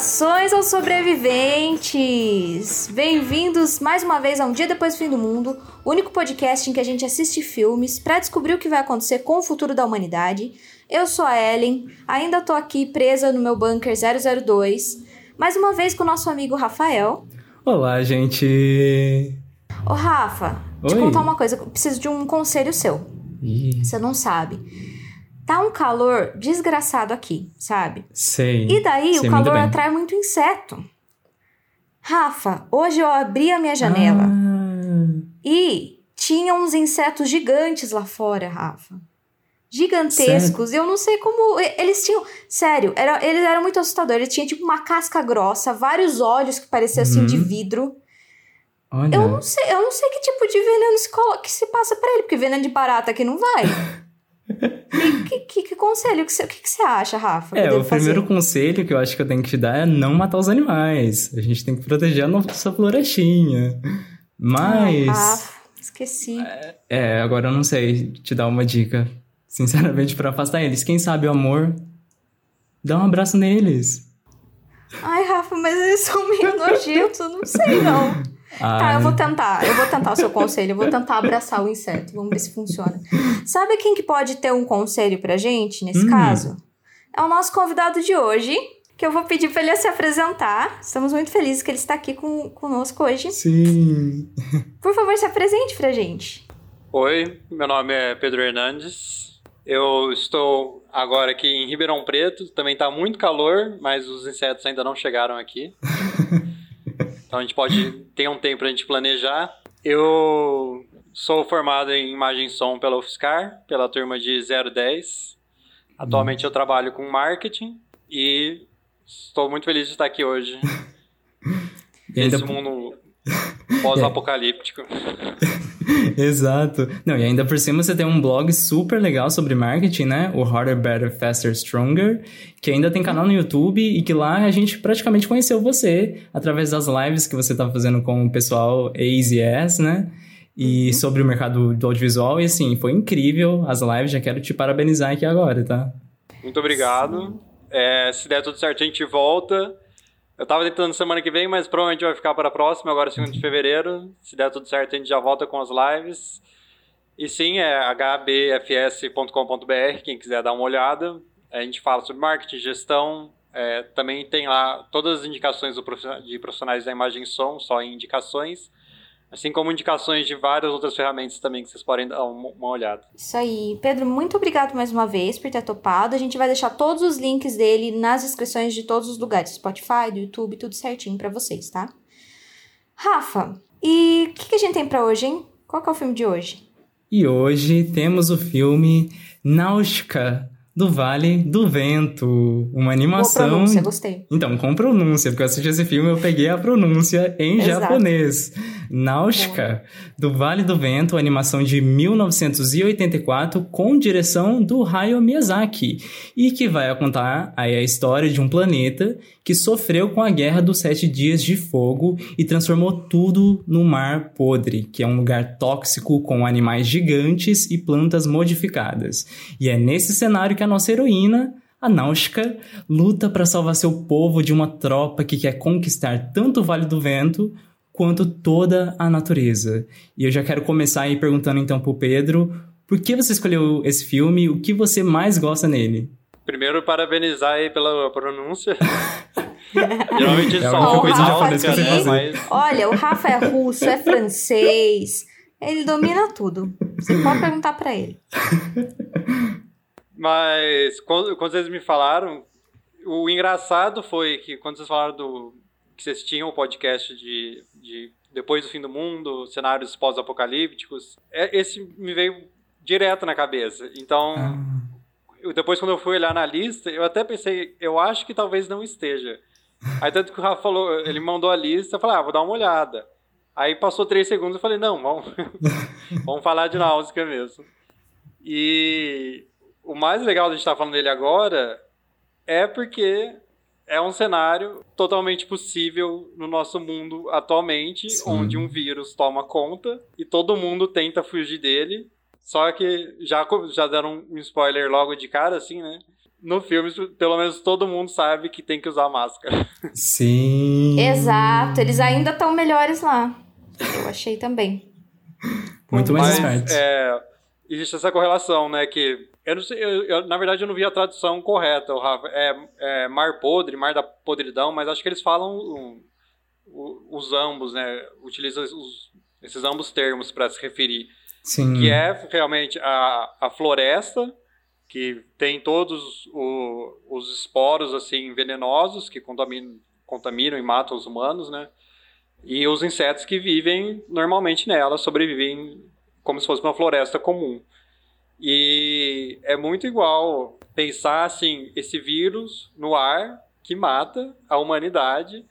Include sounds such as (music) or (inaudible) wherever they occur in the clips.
Saudações aos sobreviventes! Bem-vindos mais uma vez a Um Dia Depois do Fim do Mundo, o único podcast em que a gente assiste filmes para descobrir o que vai acontecer com o futuro da humanidade. Eu sou a Ellen, ainda tô aqui presa no meu bunker 002, mais uma vez com o nosso amigo Rafael. Olá, gente! Ô Rafa, te Oi. contar uma coisa, eu preciso de um conselho seu. Ih, Você não sabe. Tá um calor desgraçado aqui, sabe? sei. E daí sei o muito calor bem. atrai muito inseto. Rafa, hoje eu abri a minha janela Ah, e tinha uns insetos gigantes lá fora, Rafa. Gigantescos. E eu não sei como. Eles tinham. Sério, era, eles eram muito assustadores. Eles tinham tipo uma casca grossa, vários olhos que pareciam assim de Uhum. vidro. olha. Eu não sei, eu não sei que tipo de veneno se, colo- que se passa pra ele, porque veneno de barata aqui não vai. (laughs) (laughs) Que, que, que conselho? que você- O que, que você acha, Rafa? É, o primeiro fazer? conselho que eu acho que eu tenho que te dar é não matar os animais. A gente tem que proteger a nossa florestinha. Mas. Rafa, esqueci. É, agora eu não sei te dar uma dica. Sinceramente, pra afastar eles. Quem sabe o amor? Dá um abraço neles. Ai, Rafa, mas eles são meio nojentos, eu não sei não. (laughs) Tá, eu vou tentar, eu vou tentar o seu conselho, eu vou tentar abraçar o inseto, vamos ver se funciona. Sabe quem que pode ter um conselho pra gente nesse Hum. caso? É o nosso convidado de hoje, que eu vou pedir pra ele se apresentar. Estamos muito felizes que ele está aqui com, conosco hoje. Sim. Por favor, se apresente pra gente. Oi, meu nome é Pedro Hernandes. Eu estou agora aqui em Ribeirão Preto. Também está muito calor, mas os insetos ainda não chegaram aqui. (laughs) Então a gente pode (laughs) ter um tempo para a gente planejar. Eu sou formado em imagem e som pela UFSCar, pela turma de 010. Atualmente eu trabalho com marketing e estou muito feliz de estar aqui hoje. (laughs) Nesse mundo (laughs) pós-apocalíptico. (laughs) Exato. Não, e ainda por cima você tem um blog super legal sobre marketing, né? O Harder, Better, Faster, Stronger, que ainda tem canal no YouTube e que lá a gente praticamente conheceu você através das lives que você tá fazendo com o pessoal AZS, né? E sobre o mercado do audiovisual, e assim, foi incrível as lives, já quero te parabenizar aqui agora, tá? Muito obrigado. É, se der tudo certo, a gente volta. Eu tava tentando semana que vem, mas provavelmente vai ficar para a próxima, agora 2 de fevereiro. Se der tudo certo, a gente já volta com as lives. E sim, é hbfs.com.br, quem quiser dar uma olhada. A gente fala sobre marketing, gestão. é, também tem lá todas as indicações de profissionais da imagem e som, só em indicações. Assim como indicações de várias outras ferramentas também que vocês podem dar uma uma olhada. Isso aí. Pedro, muito obrigado mais uma vez por ter topado. A gente vai deixar todos os links dele nas descrições de todos os lugares, Spotify, do YouTube, tudo certinho pra vocês, tá? Rafa, e o que, que a gente tem pra hoje, hein? Qual que é o filme de hoje? E hoje temos o filme Náutica, do Vale do Vento, uma animação pronúncia, gostei. Então, com pronúncia, porque eu assisti esse filme eu peguei a pronúncia em japonês. Náutica, do Vale do Vento, animação de 1984, com direção do Hayao Miyazaki, e que vai contar aí a história de um planeta que sofreu com a Guerra dos Sete Dias de Fogo e transformou tudo no Mar Podre, que é um lugar tóxico com animais gigantes e plantas modificadas. E é nesse cenário que a nossa heroína, a Náutica luta para salvar seu povo de uma tropa que quer conquistar tanto o Vale do Vento quanto toda a natureza. E eu já quero começar aí perguntando então pro Pedro, por que você escolheu esse filme? O que você mais gosta nele? Primeiro, parabenizar aí pela pronúncia. (laughs) Geralmente É só única coisa alta, japonesa que né? Mas Olha, o Rafa é russo, é francês. Ele domina tudo. Você pode perguntar pra ele. Mas quando, quando vocês me falaram, o engraçado foi que quando vocês falaram do que vocês tinham o podcast de, de depois do fim do mundo, cenários pós-apocalípticos, é- esse me veio direto na cabeça. Então, eu- depois quando eu fui olhar na lista, eu até pensei, eu acho que talvez não esteja. Aí tanto que o Rafa falou, ele mandou a lista, eu falei, ah, vou dar uma olhada. Aí passou três segundos, eu falei, não, vamos, (laughs) vamos falar de Náusea mesmo. E o mais legal de a gente estar falando dele agora é porque é um cenário totalmente possível no nosso mundo atualmente, Sim. onde um vírus toma conta e todo mundo tenta fugir dele. Só que já, já deram um spoiler logo de cara, assim, né? No filme, pelo menos todo mundo sabe que tem que usar máscara. (laughs) Sim. Exato, eles ainda estão melhores lá. Eu achei também. Muito mais Mas, espertos. é, existe essa correlação, né? Que eu não sei, eu- eu- na verdade eu não vi a tradução correta, Rafa. É, é mar podre, mar da podridão, mas acho que eles falam um, o- os ambos, né? Utilizam os- esses ambos termos para se referir. Sim. Que é realmente a, a floresta, que tem todos o- os esporos assim venenosos que contaminam, contaminam e matam os humanos, né? E os insetos que vivem normalmente nela, sobrevivem como se fosse uma floresta comum. E é muito igual pensar assim, esse vírus no ar que mata a humanidade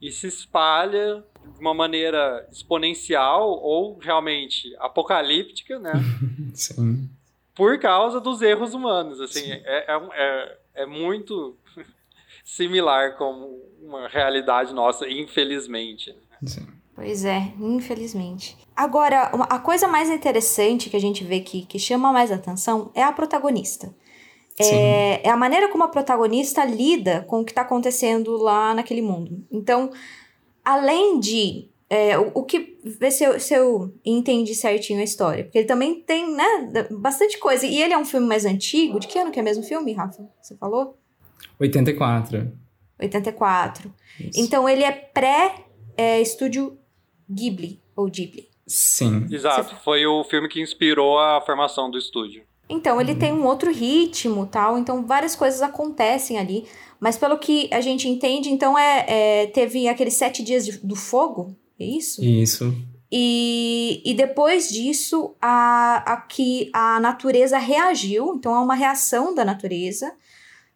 e se espalha de uma maneira exponencial ou realmente apocalíptica, né? (laughs) Sim. por causa dos erros humanos. Assim, é, é, é, é muito (laughs) similar com uma realidade nossa, infelizmente. Sim. Pois é, infelizmente. Agora, uma- a coisa mais interessante que a gente vê que, que chama mais atenção é a protagonista. É, é a maneira como a protagonista lida com o que está acontecendo lá naquele mundo. Então, além de. é, o, o que. Ver se eu, se eu entendi certinho a história. Porque ele também tem, né, bastante coisa. E ele é um filme mais antigo. De que ano que é mesmo o filme, Rafa? Você falou? 84. 84. Isso. Então, ele é pré-estúdio Ghibli, ou Ghibli. Sim. Exato, foi o filme que inspirou a formação do estúdio. Então, ele tem um outro ritmo, tal, então várias coisas acontecem ali. Mas pelo que a gente entende, então é, é- teve aqueles sete dias de- do fogo, é isso? Isso. E, e depois disso, a, a que a natureza reagiu, então é uma reação da natureza,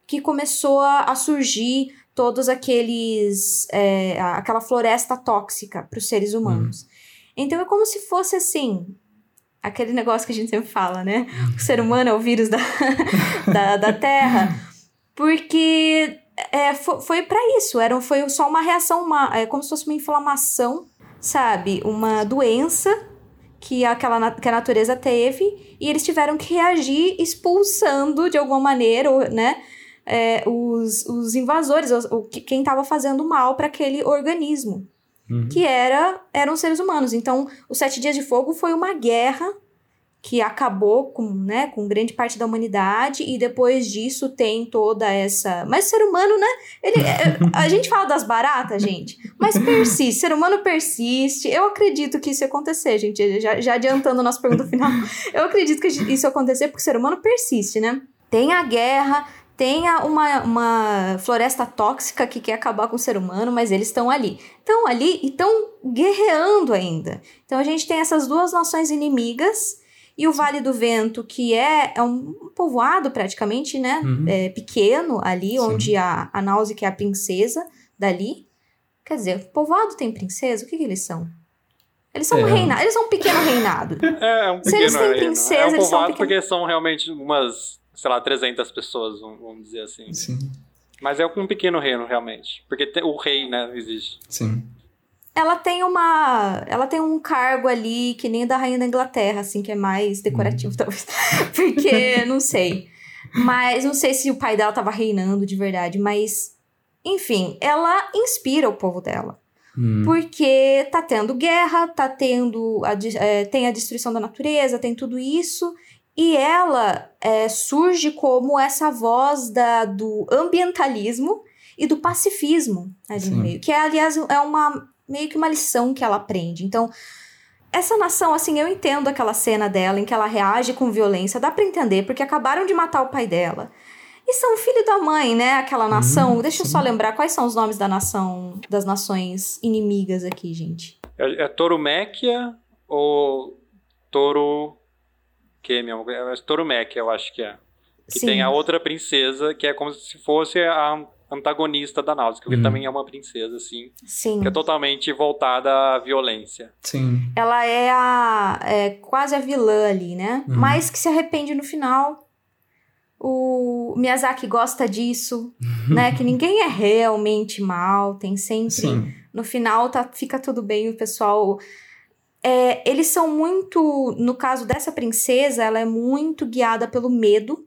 que começou a, a surgir todos aqueles. é, aquela floresta tóxica para os seres humanos. Então é como se fosse assim. Aquele negócio que a gente sempre fala, né? O ser humano é o vírus da, (laughs) da, da Terra. Porque é, fo- foi, para isso. Era, foi só uma reação, uma, é como se fosse uma inflamação sabe, uma doença que aquela que a natureza teve e eles tiveram que reagir expulsando de alguma maneira, né, é, os, os invasores, o, que- quem estava fazendo mal para aquele organismo, Uhum. que era eram seres humanos. Então, os Sete Dias de Fogo foi uma guerra que acabou com, né, com grande parte da humanidade e depois disso tem toda essa... Mas o ser humano, né, ele, é- a gente fala das baratas, gente, mas persiste, ser humano persiste. Eu acredito que isso ia acontecer, gente, já, já adiantando a nossa pergunta final. Eu acredito que isso ia acontecer porque o ser humano persiste, né? Tem a guerra, tem a- uma, uma floresta tóxica que quer acabar com o ser humano, mas eles estão ali. Estão ali e estão guerreando ainda. Então a gente tem essas duas nações inimigas e o Vale do Vento, que é, é um povoado praticamente, né? Uhum. É, pequeno ali, Sim. onde a, a Náusea, que é a princesa dali. Quer dizer, povoado tem princesa? O que, que eles são? Eles são um É. reinado, eles são um pequeno reinado. (laughs) É, um Se pequeno eles têm reino. princesa, é um eles são povoado pequenos. porque são realmente umas, sei lá, 300 pessoas, vamos dizer assim. Sim. Mas é um pequeno reino, realmente. Porque tem- o rei, né, existe. Sim. Ela tem uma. Ela tem um cargo ali que nem da Rainha da Inglaterra, assim, que é mais decorativo, talvez. (laughs) Porque, não sei. Mas não sei se o pai dela tava reinando de verdade, mas. Enfim, ela inspira o povo dela. Hum. Porque tá tendo guerra, tá tendo. A, é, tem a destruição da natureza, tem tudo isso. E ela é, surge como essa voz da, do ambientalismo e do pacifismo ali no meio. Que, aliás, é uma meio que uma lição que ela aprende. Então, essa nação, assim, eu entendo aquela cena dela em que ela reage com violência, dá pra entender, porque acabaram de matar o pai dela. E são filho da mãe, né? Aquela nação. Deixa eu só lembrar quais são os nomes da nação, das nações inimigas aqui, gente. É, é Toruméquia ou Toru... Amor? É Toruméquia, eu acho que é. Que Sim. tem a outra princesa, que é como se fosse a antagonista da Náusica, que Hum. também é uma princesa, assim, Sim. que é totalmente voltada à violência. Sim. Ela é a é quase a vilã ali, né? Uhum. Mas que se arrepende no final. O Miyazaki gosta disso, (laughs) né? Que ninguém é realmente mal, tem sempre Sim. no final tá, fica tudo bem, o pessoal. É, eles são muito. No caso dessa princesa, ela é muito guiada pelo medo,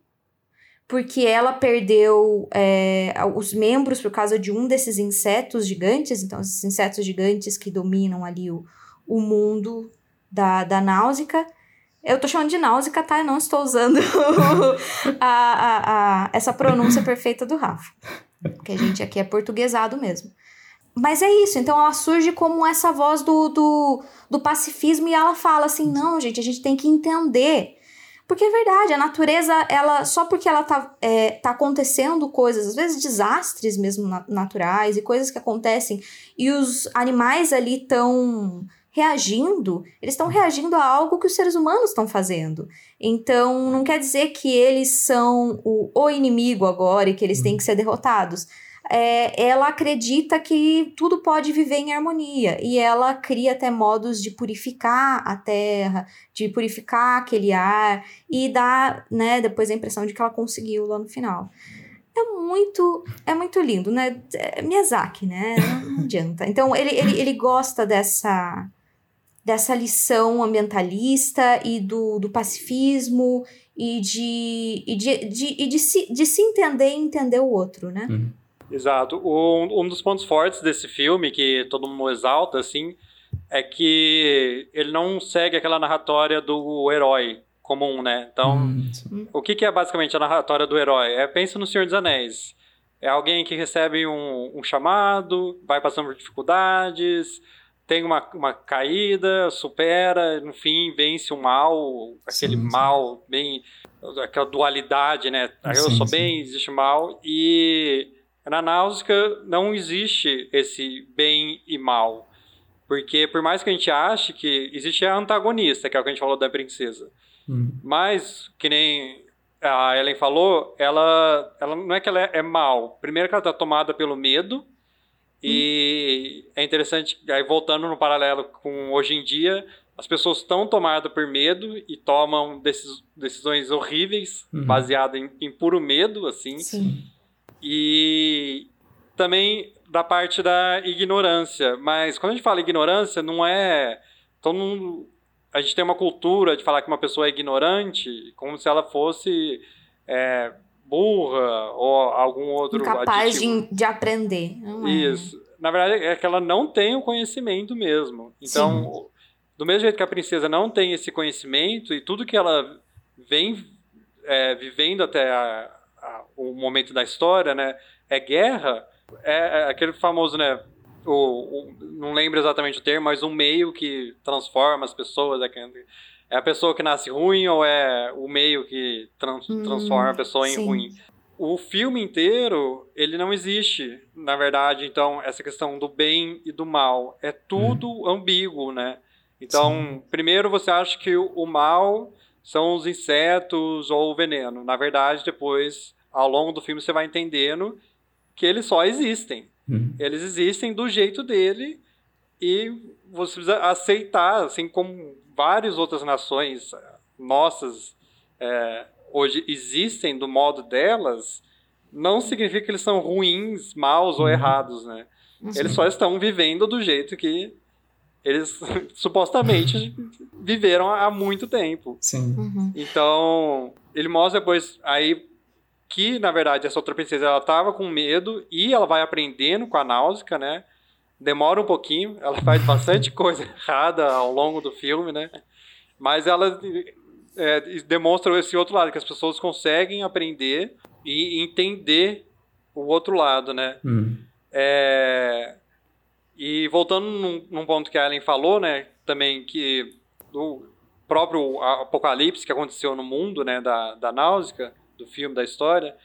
porque ela perdeu é, os membros por causa de um desses insetos gigantes, então, esses insetos gigantes que dominam ali o, o mundo da, da. Eu tô chamando de Náusica, tá? Eu não estou usando (laughs) a, a, a, essa pronúncia perfeita do Rafa. Porque a gente aqui é portuguesado mesmo. Mas é isso, então ela surge como essa voz do, do, do pacifismo e ela fala assim: não, gente, a gente tem que entender. Porque é verdade, a natureza, ela só porque ela tá, é, tá acontecendo coisas, às vezes desastres mesmo na- naturais e coisas que acontecem, e os animais ali estão reagindo, eles estão reagindo a algo que os seres humanos estão fazendo. Então, não quer dizer que eles são o, o inimigo agora e que eles têm que ser derrotados é, ela acredita que tudo pode viver em harmonia e ela cria até modos de purificar a terra, de purificar aquele ar e dá, né, depois a impressão de que ela conseguiu lá no final. É muito, é muito lindo, né? É Miyazaki, né? Não (laughs) adianta. Então ele, ele, ele gosta dessa dessa lição ambientalista e do, do pacifismo e de, e de, de, e de, se, de se entender e entender o outro, né? Exato. Um, um dos pontos fortes desse filme, que todo mundo exalta, assim, é que ele não segue aquela narratória do herói comum, né? Então, Hum, o que, que é basicamente a narratória do herói? É, pensa no Senhor dos Anéis. É alguém que recebe um, um chamado, vai passando por dificuldades, tem uma, uma caída, supera, no fim vence o mal, aquele Sim, sim. mal bem. aquela dualidade, né? Eu Sim, sou bem, existe mal. E na Náusica não existe esse bem e mal. Porque por mais que a gente ache que existe a antagonista, que é o que a gente falou da princesa. Hum. Mas, que nem a Ellen falou, ela, ela não é que ela é, é mal. Primeiro que ela está tomada pelo medo. E é interessante, aí voltando no paralelo com hoje em dia, as pessoas estão tomadas por medo e tomam decis- decisões horríveis, Uhum. baseadas em, em puro medo, assim. Sim. E também da parte da ignorância. Mas quando a gente fala ignorância, não é. Todo mundo. A gente tem uma cultura de falar que uma pessoa é ignorante como se ela fosse é, burra ou algum outro Incapaz de, de aprender. Não é. Isso. Na verdade, é que ela não tem o conhecimento mesmo. Então, do mesmo jeito que a princesa não tem esse conhecimento e tudo que ela vem é, vivendo até a- a- o momento da história, né, é guerra, é, é aquele famoso, né, o, o- não lembro exatamente o termo, mas um meio que transforma as pessoas. É, é a pessoa que nasce ruim ou é o meio que trans- Hum, transforma a pessoa em sim. ruim? o filme inteiro, ele não existe, na verdade, então, essa questão do bem e do mal. É tudo ambíguo, né? Então, primeiro você acha que o o mal são os insetos ou o veneno. Na verdade, depois, ao longo do filme, você vai entendendo que eles só existem. Hum. Eles existem do jeito dele e você precisa aceitar, assim como várias outras nações eh, nossas eh, hoje existem do modo delas, não significa que eles são ruins, maus ou errados, né? Eles só estão vivendo do jeito que eles (laughs) supostamente viveram há muito tempo. Sim. Uhum. Então, ele mostra depois aí que, na verdade, essa outra princesa ela tava com medo e ela vai aprendendo com a Náusica, né? Demora um pouquinho, ela (laughs) faz bastante coisa errada ao longo do filme, né? Mas ela é, demonstra esse outro lado, que as pessoas conseguem aprender e entender o outro lado, né? Hum. É, E voltando num, num ponto que a Ellen falou, né, também que do próprio apocalipse que aconteceu no mundo, né, da, da Náusica, do filme, da história,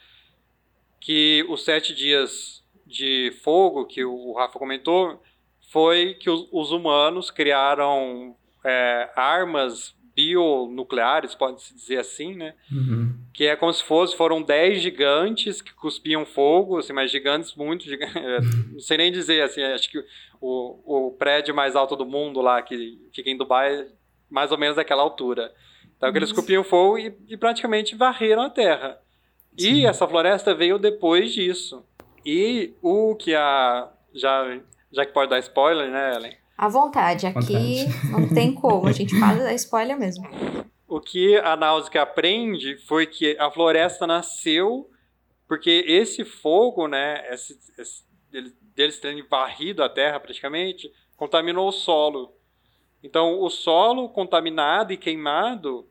que os sete dias de fogo que o Rafa comentou foi que os, os humanos criaram é, armas bionucleares, pode-se dizer assim, né, Uhum. que é como se fosse, foram 10 gigantes que cuspiam fogo, assim, mas gigantes muito gigantes, (laughs) não sei nem dizer, assim, acho que o, o prédio mais alto do mundo lá, que fica em Dubai, mais ou menos daquela altura. Então, que eles cuspiam fogo e, e praticamente varreram a terra. Sim. E essa floresta veio depois disso. E o que a... Já, já que pode dar spoiler, né, Ellen? À vontade, aqui vontade. não tem como, a gente (laughs) fala da spoiler mesmo. O que a Náusea aprende foi que a floresta nasceu porque esse fogo, né, esse, esse, deles terem varrido a terra praticamente, contaminou o solo. Então, o solo contaminado e queimado,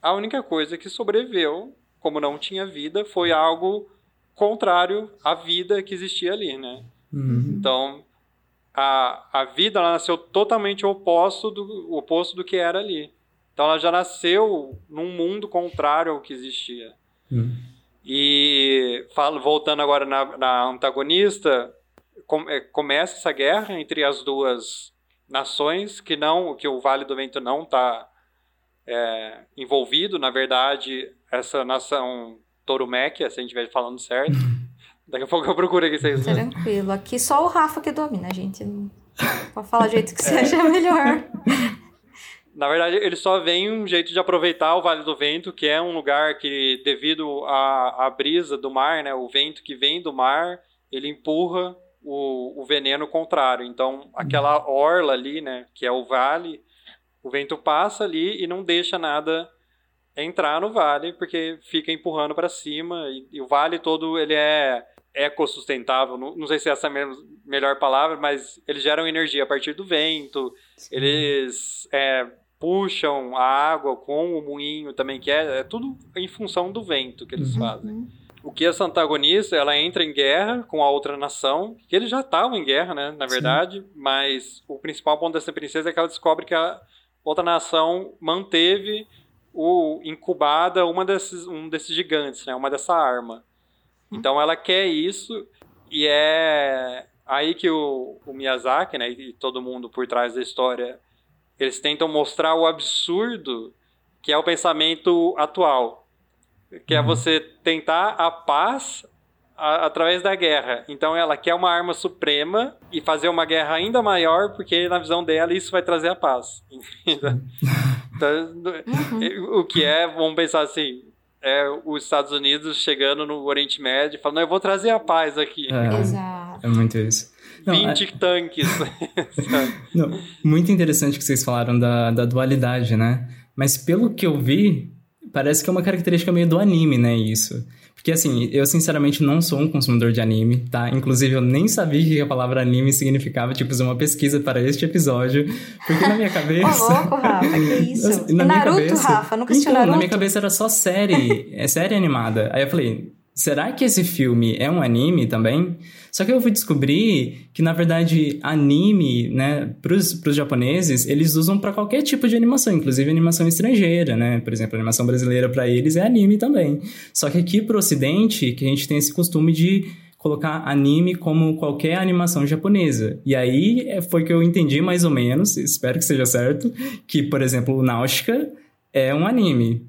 a única coisa que sobreviveu, como não tinha vida, foi algo contrário à vida que existia ali, né? Uhum. Então, a, a vida ela nasceu totalmente oposto do, oposto do que era ali. Então ela já nasceu num mundo contrário ao que existia. Hum. E falo, voltando agora na, na antagonista, com, é, começa essa guerra entre as duas nações que não, que o Vale do Vento não está é, envolvido. Na verdade, essa nação Torumek, se a gente estiver falando certo. (laughs) Daqui a pouco eu procuro aqui vocês. Tranquilo. Aqui só o Rafa que domina, gente. Pode falar do jeito que é. seja melhor. (laughs) Na verdade, ele só vem um jeito de aproveitar o Vale do Vento, que é um lugar que, devido à, à brisa do mar, né, o vento que vem do mar, ele empurra o, o veneno contrário. Então, aquela orla ali, né, que é o vale, o vento passa ali e não deixa nada entrar no vale, porque fica empurrando para cima. E, e, o vale todo ele é ecossustentável, não, não sei se é essa é a melhor palavra, mas eles geram energia a partir do vento, Sim. eles é, puxam a água com o moinho também, que é, é tudo em função do vento que eles uhum. fazem. O que essa antagonista, ela entra em guerra com a outra nação, que eles já estavam em guerra, né, na verdade, Sim. mas o principal ponto dessa princesa é que ela descobre que a outra nação manteve o incubada uma desses, um desses gigantes, né, uma dessa arma. Então ela quer isso e é aí que o, o Miyazaki, né, e todo mundo por trás da história, eles tentam mostrar o absurdo que é o pensamento atual, que é uhum. você tentar a paz a, através da guerra. Então ela quer uma arma suprema e fazer uma guerra ainda maior, porque na visão dela isso vai trazer a paz. (laughs) então, uhum. o que é, vamos pensar assim, é os Estados Unidos chegando no Oriente Médio e falando, eu vou trazer a paz aqui. É, Exato. É muito isso. Não, 20 é... tanques. (laughs) (laughs) Não, muito interessante que vocês falaram da, da dualidade, né? Mas pelo que eu vi, parece que é uma característica meio do anime, né? Isso. Porque assim, eu sinceramente não sou um consumidor de anime, tá? Inclusive eu nem sabia que a palavra anime significava, tipo, fazer uma pesquisa para este episódio. Porque na minha (laughs) cabeça. Ô, louco, Rafa, que (laughs) isso? Na Naruto, cabeça... Rafa, nunca então, Naruto? Na minha cabeça era só série, é série animada. Aí eu falei, será que esse filme é um anime também? Só que eu fui descobrir que, na verdade, anime, né, pros, pros japoneses, eles usam para qualquer tipo de animação, inclusive animação estrangeira, né? Por exemplo, animação brasileira para eles é anime também. Só que aqui pro ocidente, que a gente tem esse costume de colocar anime como qualquer animação japonesa. E aí é, foi que eu entendi mais ou menos, espero que seja certo, que, por exemplo, o é um anime.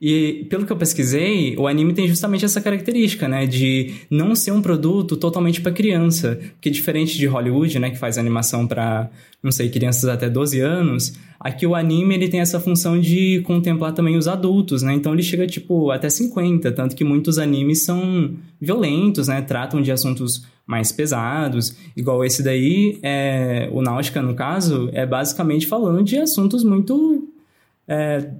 E pelo que eu pesquisei, o anime tem justamente essa característica, né, de não ser um produto totalmente para criança, porque diferente de Hollywood, né, que faz animação para, não sei, crianças até 12 anos, aqui o anime ele tem essa função de contemplar também os adultos, né? Então ele chega tipo até 50, tanto que muitos animes são violentos, né, tratam de assuntos mais pesados, igual esse daí, é, o Náutica, no caso, é basicamente falando de assuntos muito é,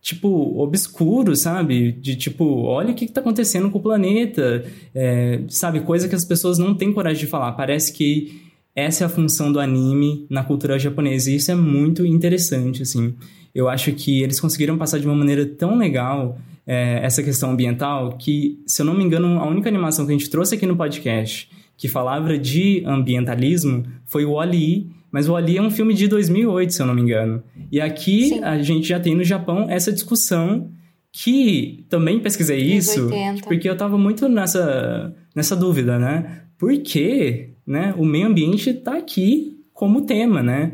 tipo, obscuro, sabe? De tipo, olha o que, está acontecendo com o planeta, é, sabe? Coisa que as pessoas não têm coragem de falar. Parece que essa é a função do anime na cultura japonesa e isso é muito interessante, assim. Eu acho que eles conseguiram passar de uma maneira tão legal é, essa questão ambiental que, se eu não me engano, a única animação que a gente trouxe aqui no podcast que falava de ambientalismo foi o Wall-E, mas o Ali é um filme de 2008, se eu não me engano. E aqui Sim. a gente já tem no Japão essa discussão que também pesquisei isso, 80. porque eu estava muito nessa, nessa dúvida, né? Por que né, o meio ambiente está aqui como tema, né?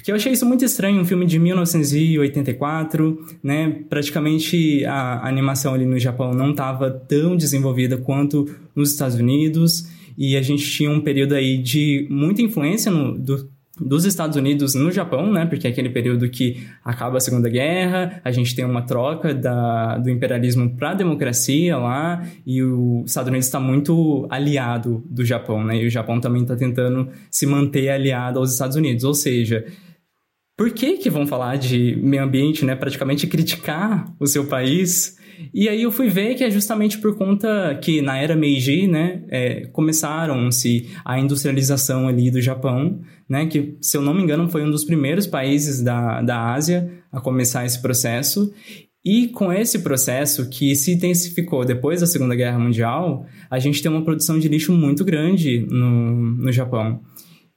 Porque eu achei isso muito estranho, um filme de 1984, né? Praticamente a animação ali no Japão não estava tão desenvolvida quanto nos Estados Unidos. E a gente tinha um período aí de muita influência no, do, dos Estados Unidos no Japão, né? Porque é aquele período que acaba a Segunda Guerra, a gente tem uma troca da, do imperialismo para a democracia lá, e os Estados Unidos está muito aliado do Japão, né? E o Japão também está tentando se manter aliado aos Estados Unidos. Ou seja, por que que vão falar de meio ambiente, né? Praticamente criticar o seu país e aí eu fui ver que é justamente por conta que na era Meiji, né, é, começaram-se a industrialização ali do Japão, né, que se eu não me engano foi um dos primeiros países da, da Ásia a começar esse processo. E com esse processo que se intensificou depois da Segunda Guerra Mundial, a gente tem uma produção de lixo muito grande no, no Japão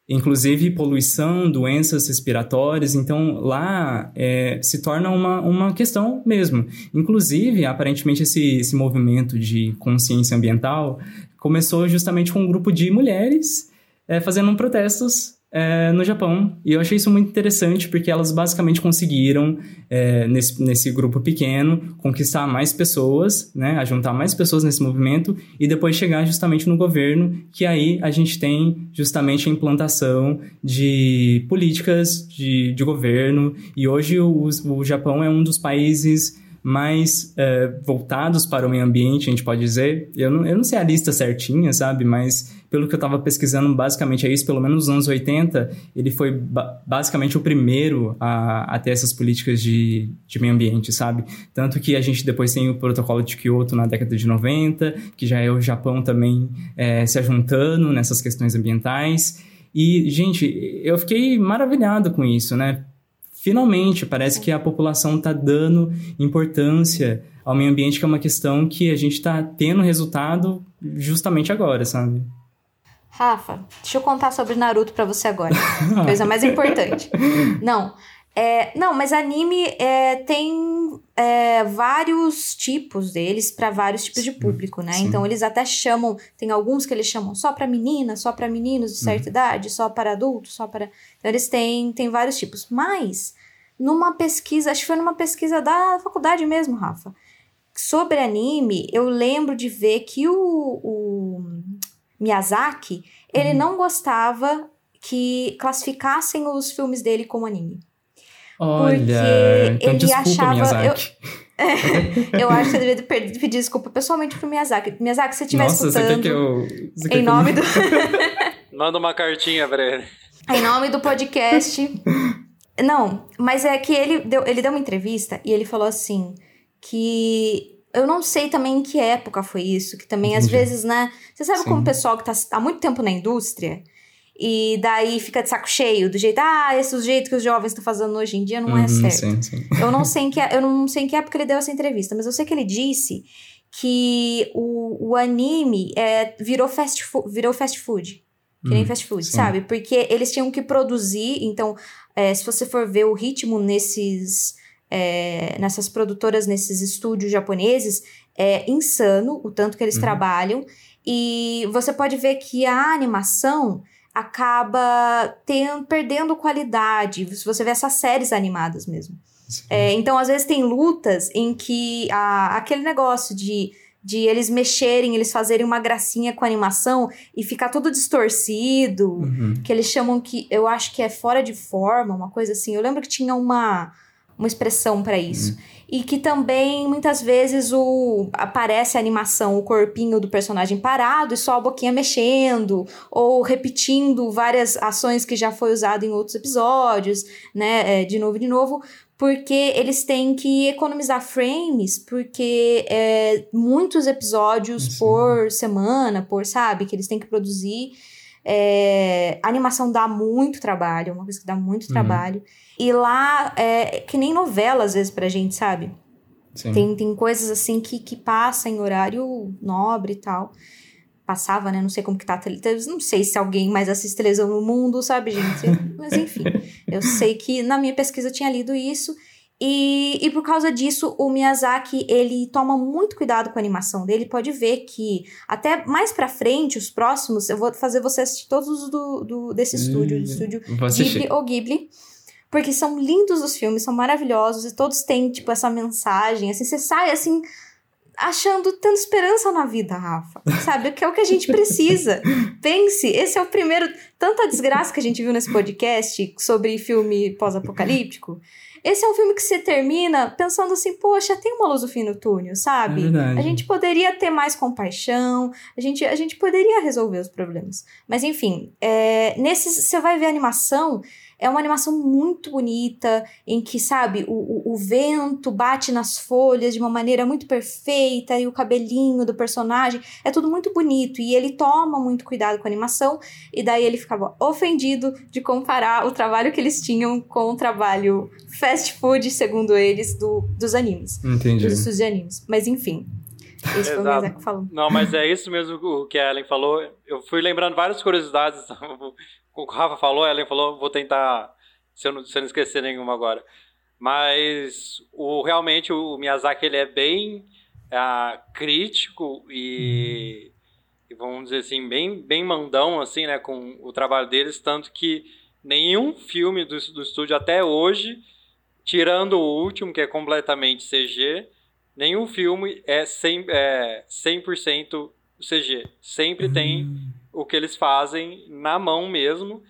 inclusive poluição, doenças respiratórias. Então, lá é, se torna uma, uma questão mesmo. Inclusive, aparentemente, esse, esse movimento de consciência ambiental começou justamente com um grupo de mulheres é, fazendo protestos é, no Japão. E eu achei isso muito interessante porque elas basicamente conseguiram, é, nesse, nesse grupo pequeno, conquistar mais pessoas, né, juntar mais pessoas nesse movimento e depois chegar justamente no governo, que aí a gente tem justamente a implantação de políticas de, de governo. E hoje o, o Japão é um dos países mais é, voltados para o meio ambiente, a gente pode dizer. Eu não, eu não sei a lista certinha, sabe? Mas pelo que eu estava pesquisando, basicamente é isso. Pelo menos nos anos 80, ele foi ba basicamente o primeiro a, a ter essas políticas de, de meio ambiente, sabe? Tanto que a gente depois tem o protocolo de Kyoto na década de 90, que já é o Japão também é, se ajuntando nessas questões ambientais. E, gente, eu fiquei maravilhado com isso, né? Finalmente parece que a população está dando importância ao meio ambiente, que é uma questão que a gente está tendo resultado justamente agora, sabe? Rafa, deixa eu contar sobre Naruto para você agora. (laughs) Coisa mais importante. (laughs) Não, é, não, mas anime é, tem é, vários tipos deles para vários tipos de público, né? Sim. Então eles até chamam, tem alguns que eles chamam só para meninas, só para meninos de certa uhum. idade, só para adultos, só para. Então eles têm, têm vários tipos. Mas numa pesquisa, acho que foi numa pesquisa da faculdade mesmo, Rafa, sobre anime, eu lembro de ver que o, o Miyazaki ele uhum. não gostava que classificassem os filmes dele como anime. Olha, porque então ele desculpa, achava. Miyazaki. Eu, (laughs) eu acho que você devia pedir, desculpa pessoalmente pro Miyazaki. Miyazaki, se você estiver escutando. Você quer que eu. Você quer em nome do. (laughs) Manda uma cartinha pra ele. Em nome do podcast. Não, mas é que ele deu, ele deu uma entrevista e ele falou assim que eu não sei também em que época foi isso, que também às vezes, né? Você sabe Sim. como o pessoal que tá há muito tempo na indústria e daí fica de saco cheio, do jeito, ah, esse é o jeito que os jovens estão fazendo hoje em dia não é uhum, é certo. Sim, sim. Eu não sei em que eu não sei em que época ele deu essa entrevista, mas eu sei que ele disse que o, o anime é, virou fast food, virou fast food. Que nem hum, fast food, sim. sabe? Porque eles tinham que produzir, então, é, se você for ver o ritmo nesses. É, nessas produtoras, nesses estúdios japoneses, é insano o tanto que eles uhum. trabalham. E você pode ver que a animação acaba tendo, perdendo qualidade. Se você vê essas séries animadas mesmo. É, então, às vezes, tem lutas em que a, aquele negócio de, de eles mexerem, eles fazerem uma gracinha com a animação e ficar tudo distorcido, uhum. que eles chamam que eu acho que é fora de forma, uma coisa assim. Eu lembro que tinha uma uma expressão para isso. Uhum. E que também, muitas vezes, o aparece a animação, o corpinho do personagem parado e só a boquinha mexendo, ou repetindo várias ações que já foi usado em outros episódios, né? É, de novo e de novo, porque eles têm que economizar frames, porque é muitos episódios Sim. por semana, por, sabe, que eles têm que produzir. É, animação dá muito trabalho, é uma coisa que dá muito uhum. trabalho. E lá é que nem novela, às vezes, pra gente, sabe? Tem, tem coisas assim que, que passa em horário nobre e tal. Passava, né? Não sei como que tá a televisão. Não sei se alguém mais assiste televisão no mundo, sabe, gente? (laughs) Mas enfim, eu sei que na minha pesquisa eu tinha lido isso. E, e por causa disso, o Miyazaki, ele toma muito cuidado com a animação dele. Pode ver que até mais pra frente, os próximos, eu vou fazer você assistir todos os do, do, desse estúdio, do estúdio Ghibli ou Ghibli. porque são lindos os filmes, são maravilhosos e todos têm, tipo, essa mensagem. Assim, você sai assim achando, tendo esperança na vida, Rafa. Sabe? Que é o que a gente precisa. (laughs) Pense, esse é o primeiro. Tanta desgraça que a gente viu nesse podcast sobre filme pós-apocalíptico. Esse é um filme que você termina pensando assim, poxa, tem uma luz no fim do túnel, sabe? É verdade. a gente poderia ter mais compaixão, a gente, a gente poderia resolver os problemas. Mas enfim, é, nesse você vai ver a animação, é uma animação muito bonita, em que, sabe, o, o, o vento bate nas folhas de uma maneira muito perfeita, e o cabelinho do personagem, é tudo muito bonito, e ele toma muito cuidado com a animação, e daí ele ficava ofendido de comparar o trabalho que eles tinham com o trabalho fast food, segundo eles, do, dos animes. Entendi. Dos de animes. Mas enfim, esse foi o Exato. Não, mas é isso mesmo o que a Ellen falou. Eu fui lembrando várias curiosidades. (laughs) O que o Rafa falou, a Ellen falou, vou tentar, se eu não, se eu não esquecer nenhuma agora. Mas o, realmente o Miyazaki ele é bem ah, crítico e, e vamos dizer assim, bem, bem mandão assim, né, com o trabalho deles, tanto que nenhum filme do, do estúdio até hoje, tirando o último, que é completamente CG, nenhum filme é 100%, é 100% CG. Sempre tem o que eles fazem na mão mesmo.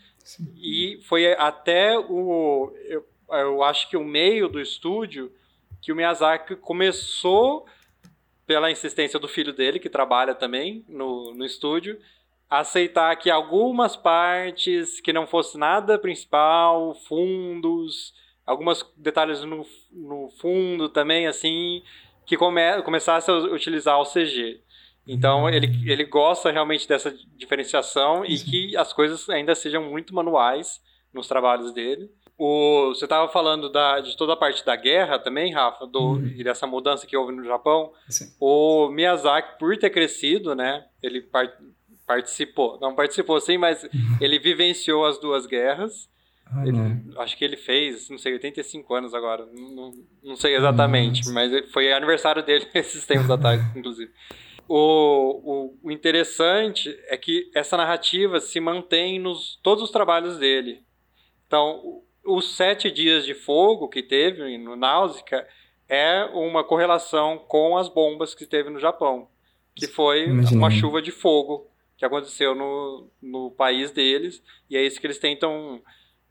E foi até o. Eu, eu acho que o meio do estúdio que o Miyazaki começou, pela insistência do filho dele, que trabalha também no, no estúdio, a aceitar que algumas partes que não fosse nada principal, fundos, alguns detalhes no, no fundo também, assim, que come, começasse a utilizar o CG. Então ele, ele gosta realmente dessa diferenciação e que as coisas ainda sejam muito manuais nos trabalhos dele. O, você estava falando da, de toda a parte da guerra também, Rafa, do, e dessa mudança que houve no Japão. Sim. O Miyazaki, por ter crescido, né, ele par- participou, não participou sim, mas ele vivenciou as duas guerras. Olha. Ele- acho que ele fez, não sei, 85 anos agora. Não, não, não sei exatamente, mas foi aniversário dele (laughs) esses tempos atrás, inclusive. O, o, o interessante é que essa narrativa se mantém nos todos os trabalhos dele. Então, os sete dias de fogo que teve no Náusica é uma correlação com as bombas que teve no Japão, que foi Imaginei. uma chuva de fogo que aconteceu no, no país deles, e é isso que eles tentam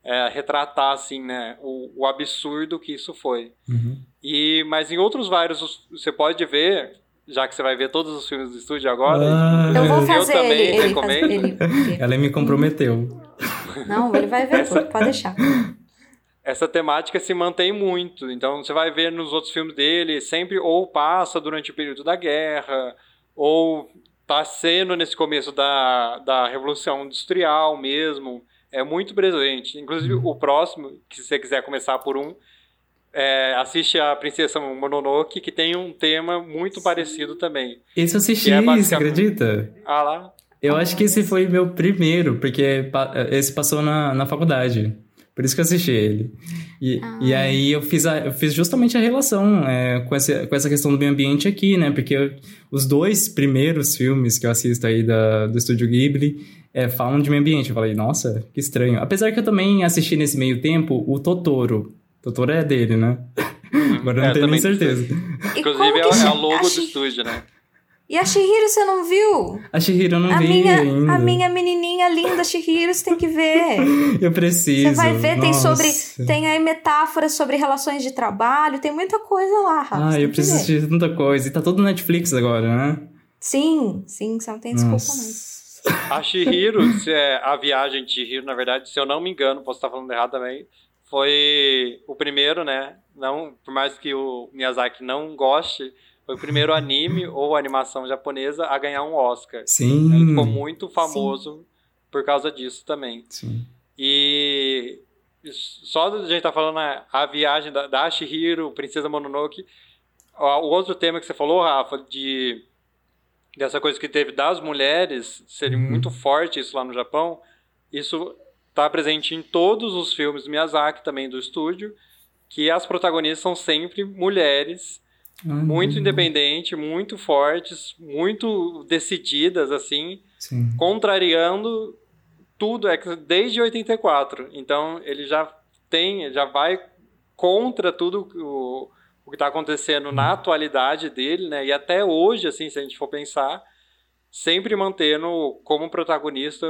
é, retratar assim, né, o, o absurdo que isso foi. Uhum. E mas em outros vários os- você pode ver, já que você vai ver todos os filmes do estúdio agora. Ah, Eu vou Eu fazer também ele, ele, recomendo. ele. Ela me comprometeu. Não, ele vai ver tudo, pode deixar. essa temática se mantém muito. Então você vai ver nos outros filmes dele, sempre ou passa durante o período da guerra, ou tá sendo nesse começo da, da Revolução Industrial mesmo. É muito presente. Inclusive, o próximo, que se você quiser começar por um, é, assiste a Princesa Mononoke, que tem um tema muito parecido também. Esse eu assisti, é você basicamente- acredita? Ah lá. Eu acho que esse foi meu primeiro, porque esse passou na, na faculdade. Por isso que eu assisti ele. E, e aí eu fiz, a- eu fiz justamente a relação é, com, essa, com essa questão do meio ambiente aqui, né? Porque eu- os dois primeiros filmes que eu assisto aí da, do Estúdio Ghibli é, falam de meio ambiente. Eu falei, nossa, que estranho. Apesar que eu também assisti nesse meio tempo o Totoro. Totoro é dele, né? Agora eu não É, tenho nem certeza. Inclusive, é, é o logo A do estúdio, né? E a Shihiro você não viu? A Shihiro eu não a vi minha, ainda. a minha menininha linda Shihiro, você tem que ver. (laughs) Eu preciso. Você vai ver, tem sobre, tem aí metáforas sobre relações de trabalho, tem muita coisa lá, Rafa. Ah, eu preciso ver. assistir tanta coisa. E tá todo no Netflix agora, né? Sim, sim, você não tem desculpa. Nossa. A Shihiro, se é a viagem de Shihiro, na verdade, se eu não me engano, posso estar falando errado também, foi o primeiro, né? Não, por mais que o Miyazaki não goste, foi o primeiro (laughs) anime ou animação japonesa a ganhar um Oscar. Ele Sim. ficou muito famoso por causa disso também. Sim. E só da gente tá falando a, a viagem da, da Shihiro, Princesa Mononoke, o outro tema que você falou, Rafa, de dessa coisa que teve das mulheres serem muito forte isso lá no Japão, isso tá presente em todos os filmes do Miyazaki, também do estúdio, que as protagonistas são sempre mulheres, Ah, muito independentes, muito fortes, muito decididas, assim, Sim. contrariando tudo, é desde 84. Então ele já tem, já vai contra tudo o, o que está acontecendo na atualidade dele, né? E até hoje, assim, se a gente for pensar, sempre mantendo como protagonista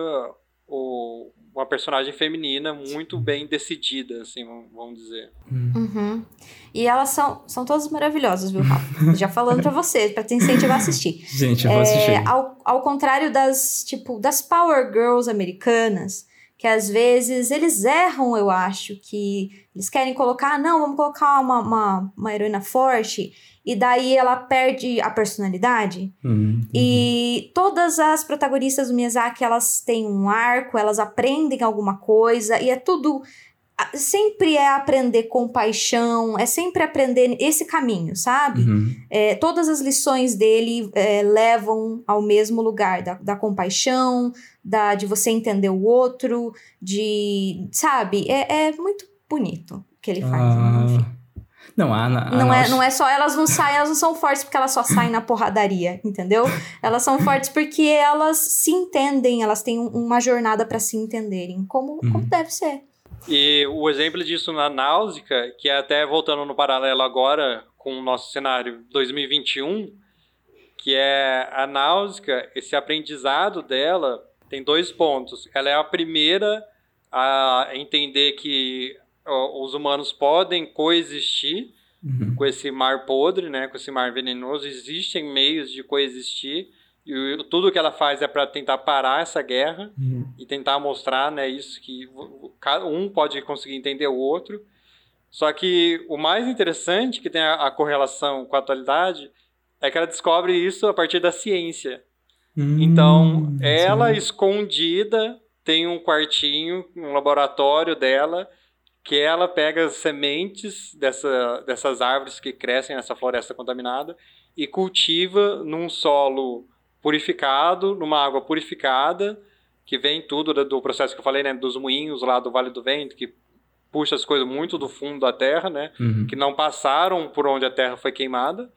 o, uma personagem feminina muito bem decidida, assim, vamos dizer. Uhum. E elas são, são todas maravilhosas, viu, Rafa? (laughs) Já falando pra você, pra te incentivar a assistir. Gente, eu vou É, assistir. ao, ao contrário das, tipo, das Power Girls americanas, que às vezes eles erram, eu acho, que eles querem colocar, não, vamos colocar uma, uma, uma heroína forte, e daí ela perde a personalidade. Uhum. E todas as protagonistas do Miyazaki, elas têm um arco, elas aprendem alguma coisa, e é tudo. Sempre é aprender com paixão, é sempre aprender esse caminho, sabe? Uhum. É, todas as lições dele é, levam ao mesmo lugar, da, da compaixão, da, de você entender o outro, de. Sabe? É, é muito bonito o que ele faz. né? Enfim. Não, a, Ana- a Não é, Nausicaa- não é só, elas não saem, elas não são fortes porque elas só saem na porradaria, entendeu? Elas são fortes porque elas se entendem, elas têm um- uma jornada pra se entenderem, como, Uhum. como deve ser. E o exemplo disso na Náusica, que é até voltando no paralelo agora com o nosso cenário 2021, que é a Náusica, esse aprendizado dela tem dois pontos. Ela é a primeira a entender que os humanos podem coexistir Uhum. com esse mar podre, né, com esse mar venenoso, existem meios de coexistir e o- tudo que ela faz é para tentar parar essa guerra Uhum. e tentar mostrar, né, isso que um pode conseguir entender o outro. Só que o mais interessante que tem a, a correlação com a atualidade é que ela descobre isso a partir da ciência. Então, Hum, ela sim. escondida tem um quartinho, um laboratório dela, que ela pega as sementes dessa, dessas árvores que crescem nessa floresta contaminada e cultiva num solo purificado, numa água purificada, que vem tudo do- processo que eu falei, né, dos moinhos lá do Vale do Vento, que puxa as coisas muito do fundo da terra, né? Uhum. que não passaram por onde a terra foi queimada.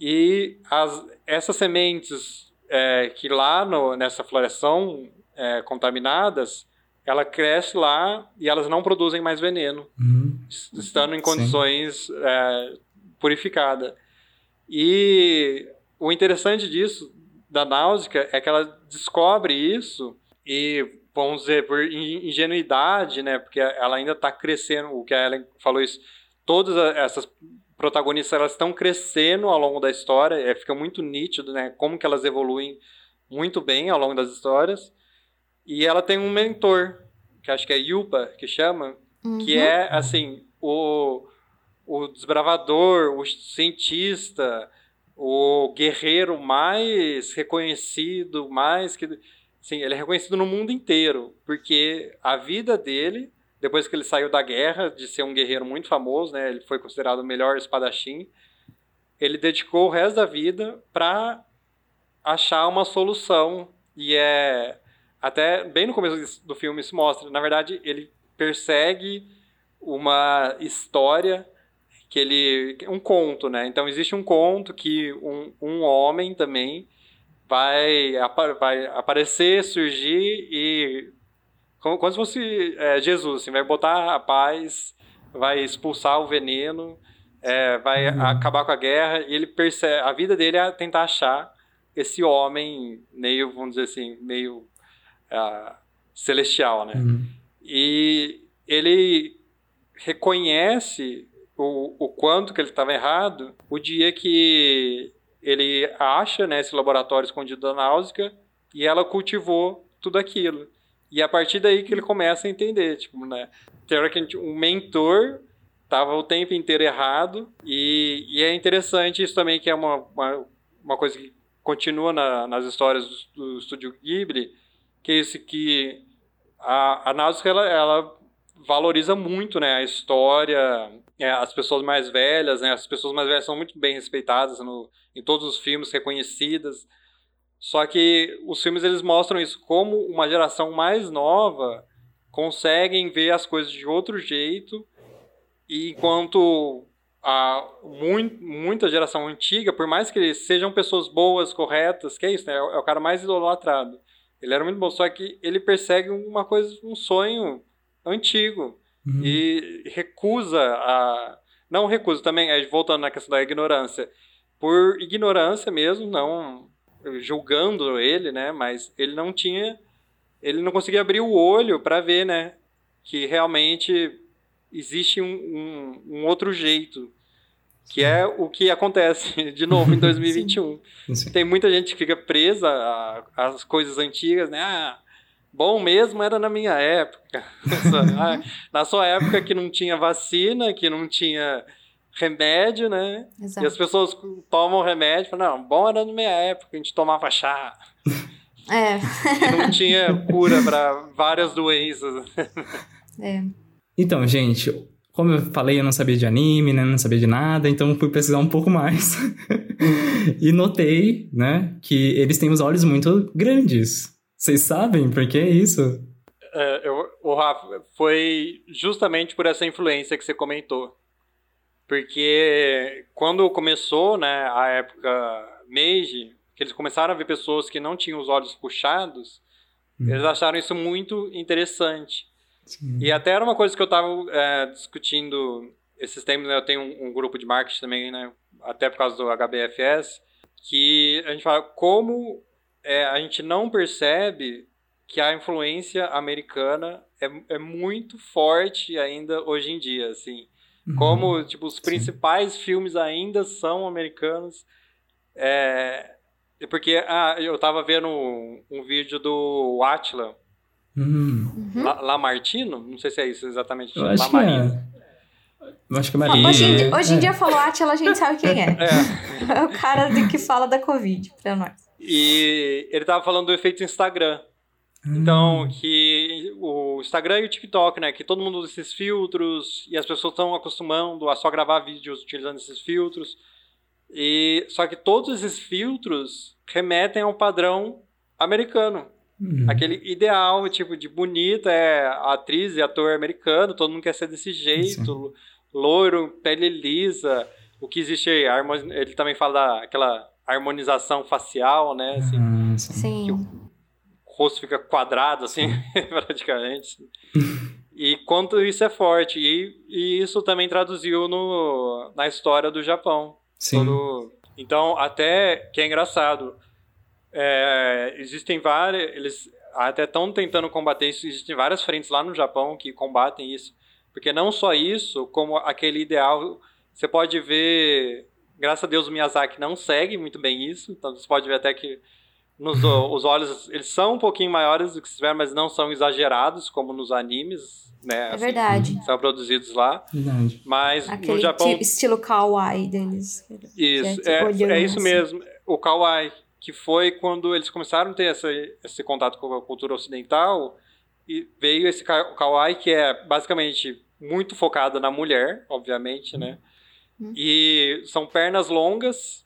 E as, essas sementes é, que lá no, nessa floração é, contaminadas, ela cresce lá e elas não produzem mais veneno, Uhum. es- estando em condições é, purificadas. E o interessante disso, da náusea, é que ela descobre isso e, vamos dizer, por in- ingenuidade, né? Porque ela ainda está crescendo, o que a Ellen falou isso, todas essas protagonistas elas estão crescendo ao longo da história, é, fica muito nítido, né? Como que elas evoluem muito bem ao longo das histórias. E ela tem um mentor, que acho que é Yupa, que chama, que é, assim, o, o desbravador, o cientista, o guerreiro mais reconhecido, mais que... Sim, ele é reconhecido no mundo inteiro, porque a vida dele, depois que ele saiu da guerra, de ser um guerreiro muito famoso, né, ele foi considerado o melhor espadachim, ele dedicou o resto da vida para achar uma solução. E é até bem no começo do filme isso mostra, na verdade, ele persegue uma história que ele um conto, né? Então existe um conto que um, um homem também vai, vai aparecer, surgir e como, como se fosse é, Jesus, assim, vai botar a paz, vai expulsar o veneno, é, vai acabar com a guerra e ele percebe, a vida dele é tentar achar esse homem meio, vamos dizer assim, meio ah, celestial, né? Uhum. E ele reconhece o, o quanto que ele estava errado o dia que ele acha né, esse laboratório escondido da Náusea e ela cultivou tudo aquilo. E é a partir daí que ele começa a entender, tipo, né? Teoricamente, um mentor estava o tempo inteiro errado e, e é interessante isso também que é uma, uma, uma coisa que continua na- nas histórias do, do estúdio Ghibli, que é esse que a, a Náusea, ela, ela valoriza muito, né, a história, é, as pessoas mais velhas, né, as pessoas mais velhas são muito bem respeitadas no, em todos os filmes, reconhecidas, só que os filmes eles mostram isso como uma geração mais nova conseguem ver as coisas de outro jeito, e enquanto a muito, muita geração antiga, por mais que eles sejam pessoas boas, corretas, que é isso, né, é o é cara mais idolatrado. Ele era muito bom, só que ele persegue uma coisa, um sonho antigo, e recusa a. Não recusa também, é, voltando na questão da ignorância. Por ignorância mesmo, não julgando ele, né? Mas ele não tinha. Ele não conseguia abrir o olho para ver, né? Que realmente existe um, um, um outro jeito que é o que acontece (laughs) de novo em (laughs) 2021. Sim. Tem muita gente que fica presa às coisas antigas, né? Ah, bom mesmo era na minha época. (laughs) Ah, na sua época que não tinha vacina, que não tinha remédio, né? Exato. E as pessoas tomam remédio e falam, não, bom era na minha época, a gente tomava chá. É. Não tinha cura para várias doenças. É. Então, gente, como eu falei, eu não sabia de anime, né? Não sabia de nada, então fui pesquisar um pouco mais. (laughs) e notei, né, que eles têm os olhos muito grandes. Vocês sabem por que isso? É, eu, o Rafa, foi justamente por essa influência que você comentou. Porque quando começou, né, a época Meiji, que eles começaram a ver pessoas que não tinham os olhos puxados, hum. eles acharam isso muito interessante. Sim. E até era uma coisa que eu estava é, discutindo esses tempos, né? Eu tenho um, um, grupo de marketing também, né? Até por causa do HBFS, que a gente fala como é, a gente não percebe que a influência americana é, é muito forte ainda hoje em dia, assim. Uhum. Como, tipo, os principais Sim. filmes ainda são americanos. É, porque ah, eu estava vendo um, um vídeo do Uhum. La, Lamartino? Não sei se é isso exatamente. Eu acho Lamarino. que é. Eu acho que é Maria. Hoje, em, hoje em dia falou Atila, a gente sabe quem é. É, é o cara de que fala da Covid pra nós. E ele tava falando do efeito Instagram. Hum. Então, que o Instagram e o TikTok, né? Que todo mundo usa esses filtros e as pessoas estão acostumando a só gravar vídeos utilizando esses filtros. E só que todos esses filtros remetem ao padrão americano. Uhum. Aquele ideal, tipo, de bonita, é atriz e ator americano, todo mundo quer ser desse jeito, Sim. loiro, pele lisa. O que existe aí, ele também fala daquela harmonização facial, né? Assim, uhum, sim. o rosto fica quadrado, assim, (laughs) praticamente. e quanto isso é forte. E, e isso também traduziu no, na história do Japão. Sim. Todo... Então, até que é engraçado é, existem várias. Eles até estão tentando combater isso. Existem várias frentes lá no Japão que combatem isso. Porque não só isso, como aquele ideal. Você pode ver. Graças a Deus o Miyazaki não segue muito bem isso. Então você pode ver até que nos, (laughs) os olhos eles são um pouquinho maiores do que se tiver, mas não são exagerados como nos animes, né? É assim, verdade. São produzidos lá. Verdade. Mas Aquele no Japão estilo kawaii deles. Isso é, é, é isso assim. mesmo. O kawaii que foi quando eles começaram a ter essa, esse contato com a cultura ocidental e veio esse kawaii que é basicamente muito focado na mulher, obviamente, né? Uhum. E são pernas longas,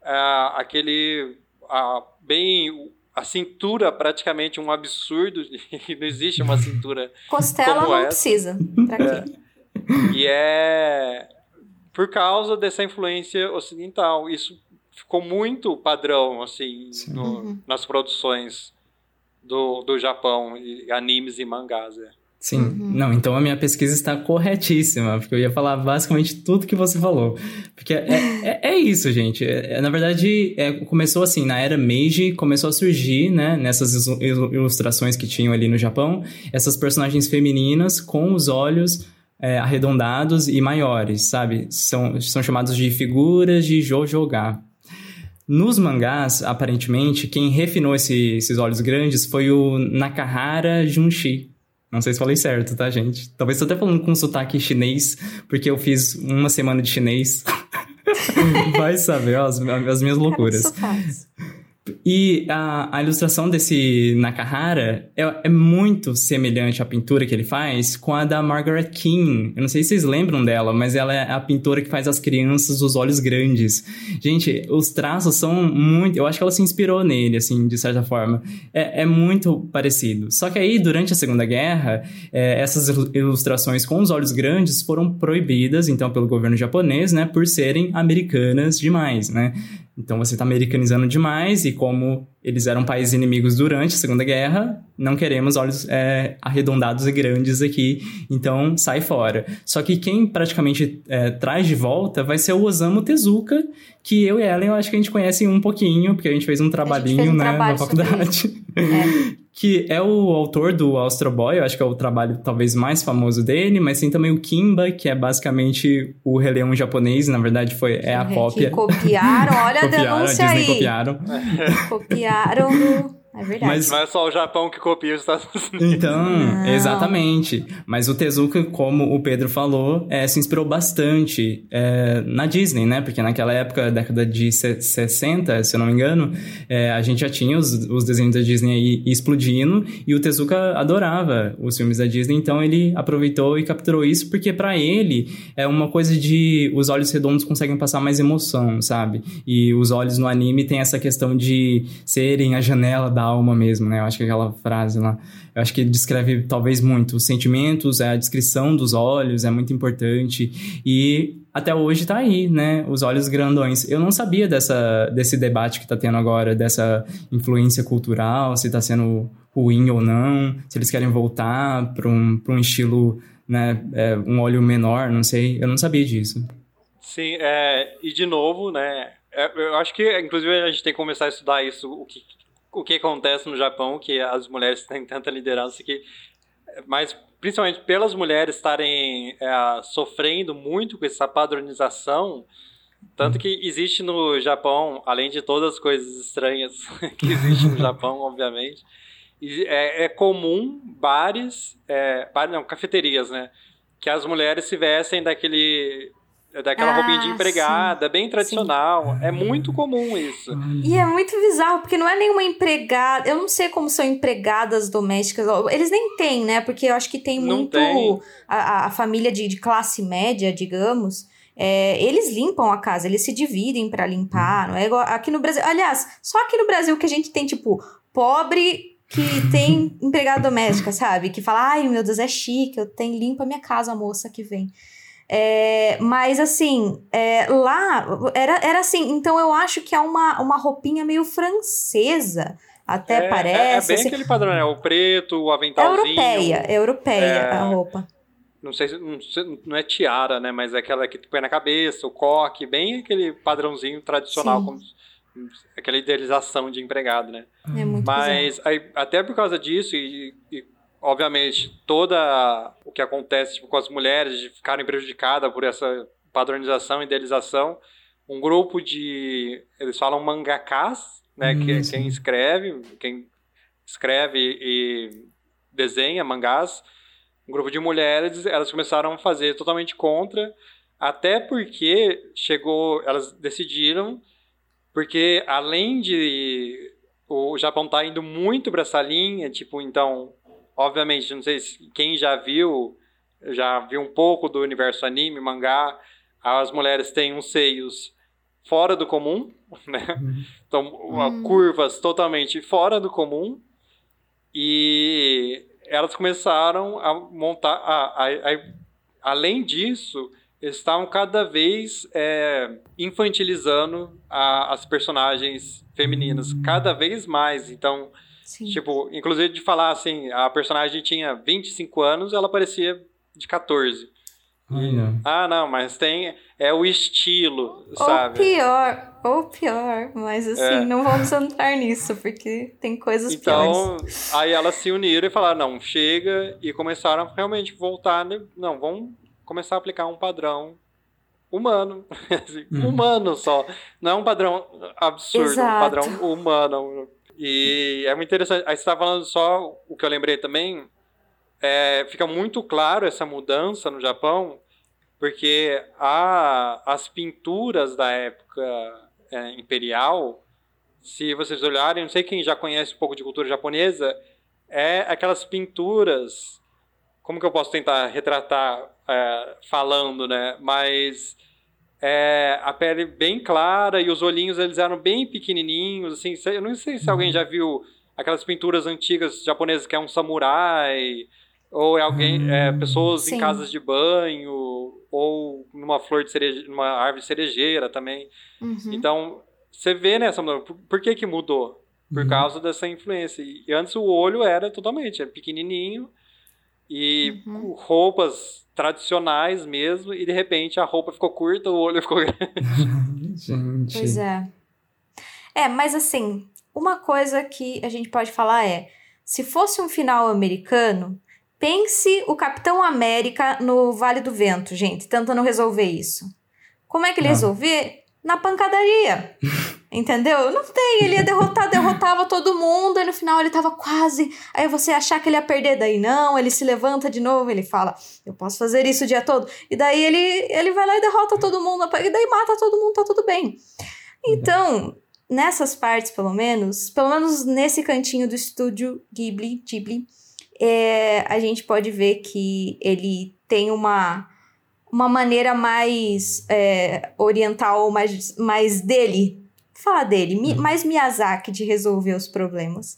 aquele bem a cintura praticamente um absurdo, (laughs) não existe uma cintura costela não essa. precisa. É. E é por causa dessa influência ocidental. Isso ficou muito padrão, assim, no, uhum. nas produções do, do Japão, e animes e mangás. É. Sim, uhum. não, então a minha pesquisa está corretíssima, porque eu ia falar basicamente tudo que você falou. Porque é, é, é isso, gente. É, é na verdade, é, começou assim, na era Meiji, começou a surgir, né, nessas ilustrações que tinham ali no Japão, essas personagens femininas com os olhos é, arredondados e maiores, sabe? São, são chamados de figuras de Jojoga. Nos mangás, aparentemente, quem refinou esse, esses olhos grandes foi o Nakahara Junshi. Não sei se falei certo, tá, gente? Talvez estou até falando com sotaque chinês, porque eu fiz uma semana de chinês. (laughs) Vai saber, ó, as, as minhas (laughs) loucuras. E a, a, ilustração desse Nakahara é, é, muito semelhante à pintura que ele faz com a da Margaret King. Eu não sei se vocês lembram dela, mas ela é a pintora que faz as crianças os olhos grandes. Gente, os traços são muito. Eu acho que ela se inspirou nele, assim, de certa forma. É, é muito parecido. Só que aí, durante a Segunda Guerra, é, essas ilustrações com os olhos grandes foram proibidas, então, pelo governo japonês, né, por serem americanas demais, né? Então você está americanizando demais e como eles eram países inimigos durante a Segunda Guerra, não queremos olhos é, arredondados e grandes aqui, então sai fora. Só que quem praticamente é, traz de volta vai ser o Osamu Tezuka, que eu e Ellen eu acho que a gente conhece um pouquinho, porque a gente fez um trabalhinho fez um né, na faculdade. (laughs) É. que é o autor do Astro Boy, eu acho que é o trabalho talvez mais famoso dele, mas tem também o Kimba, que é basicamente o Rei Leão japonês, na verdade foi é a Que cópia. copiaram, olha a (laughs) copiaram, a denúncia Disney aí. copiaram. Copiaram do... É verdade. Mas- Não é só o Japão que copia os Estados Unidos. Então, Não. exatamente. Mas o Tezuka, como o Pedro falou, é, se inspirou bastante é, na Disney, né? Porque naquela época, década de se- 60, se eu não me engano, é, a gente já tinha os, os desenhos da Disney aí explodindo e o Tezuka adorava os filmes da Disney, então ele aproveitou e capturou isso porque pra ele é uma coisa de os olhos redondos conseguem passar mais emoção, sabe? E os olhos no anime tem essa questão de serem a janela da alma mesmo, né? Eu acho que aquela frase lá, eu acho que descreve talvez muito os sentimentos, é a descrição dos olhos é muito importante e até hoje tá aí, né? Os olhos grandões. Eu não sabia dessa, desse debate que tá tendo agora, dessa influência cultural, se tá sendo ruim ou não, se eles querem voltar para um, pra um estilo, né? é, um olho menor, não sei. Eu não sabia disso. Sim, é, e de novo, né? é, eu acho que, inclusive, a gente tem que começar a estudar isso, o que, o que acontece no Japão, que as mulheres (laughs) têm tanta liderança que. Mas, principalmente pelas mulheres estarem é, sofrendo muito com essa padronização. Tanto que existe no Japão, além de todas as coisas estranhas (laughs) que existem no Japão, (laughs) obviamente, é, é comum bares, é, bar, não, cafeterias, né? Que as mulheres se vestem daquele daquela Ah, roupinha de empregada, bem tradicional. É muito comum isso. E é muito bizarro, porque não é nenhuma empregada. Eu não sei como são empregadas domésticas. Eles nem têm, né? Porque eu acho que tem Não muito. tem. A, a família de, de classe média, digamos. é, eles limpam a casa, eles se dividem pra limpar. Não é igual aqui no Brasil. Aliás, só aqui no Brasil que a gente tem, tipo, pobre que tem (laughs) empregada doméstica, sabe? Que fala, ai meu Deus, é chique, eu tenho limpa a minha casa, a moça que vem. É, mas assim, é, lá era, era assim, então eu acho que é uma, uma roupinha meio francesa, até é, é- parece. É, bem assim. aquele padrão, né? O preto, o É aventalzinho. europeia, é europeia É, a roupa. Não sei, se- não sei- não é tiara, né? Mas é aquela que tu põe na cabeça, o coque, bem aquele padrãozinho tradicional, Sim. como aquela idealização de empregado, né? É muito. Mas aí, até por causa disso, e, e, obviamente toda o que acontece tipo, com as mulheres de ficarem prejudicadas por essa padronização e idealização, um grupo de. Eles falam mangakás, né? Hum, que é quem escreve, quem escreve e desenha mangás. Um grupo de mulheres, elas começaram a fazer totalmente contra, até porque chegou, elas decidiram, porque além de o Japão tá indo muito para essa linha, tipo, então, obviamente, não sei se quem já viu, já viu um pouco do universo anime, mangá, as mulheres têm uns seios fora do comum, (laughs) né? Então, Hum. curvas totalmente fora do comum. E elas começaram a montar. A, a, a- além disso, estavam cada vez é, infantilizando a- as personagens femininas, cada vez mais. Então, Sim. tipo, inclusive de falar assim, a personagem tinha 25 anos, ela parecia de 14. Ai, não. Ah, não, mas tem. É o estilo, Ou sabe? pior, ou pior, mas assim, É. não vamos entrar nisso, porque tem coisas Então, piores. aí elas se uniram e falaram, não, chega, e começaram a realmente voltar, né? não, vamos começar a aplicar um padrão humano, (laughs) assim, Uhum. humano só, não é um padrão absurdo, Exato. um padrão humano. E é muito interessante, aí você tá falando só, o que eu lembrei também, é, fica muito claro essa mudança no Japão, porque a, as pinturas da época é, imperial, se vocês olharem, não sei quem já conhece um pouco de cultura japonesa, é aquelas pinturas. Como que eu posso tentar retratar é, falando, né? Mas é, a pele bem clara e os olhinhos eles eram bem pequenininhos, assim. Eu não sei se alguém já viu aquelas pinturas antigas japonesas que é um samurai ou é alguém, é, pessoas Sim. em casas de banho ou numa flor de cereje, numa árvore cerejeira também. Uhum. Então, você vê nessa mudança. Por, por que que mudou? Por Uhum. causa dessa influência. E antes o olho era totalmente era pequenininho e com roupas tradicionais mesmo, e de repente a roupa ficou curta, o olho (laughs) ficou grande. Gente. Pois é. É, mas assim, uma coisa que a gente pode falar é: se fosse um final americano, pense o Capitão América no Vale do Vento, gente, tentando resolver isso. Como é que ele Ah. resolver? Na pancadaria. (laughs) Entendeu? Não tem, ele ia derrotar, derrotava todo mundo, e no final ele tava quase. Aí você achar que ele ia perder, daí não, ele se levanta de novo, ele fala: Eu posso fazer isso o dia todo. E daí ele, ele vai lá e derrota todo mundo, e daí mata todo mundo, tá tudo bem. Então, nessas partes, pelo menos, pelo menos nesse cantinho do estúdio Ghibli, Ghibli, é, a gente pode ver que ele tem uma, uma maneira mais é, oriental, mais, mais dele, falar dele, mi- mais Miyazaki de resolver os problemas.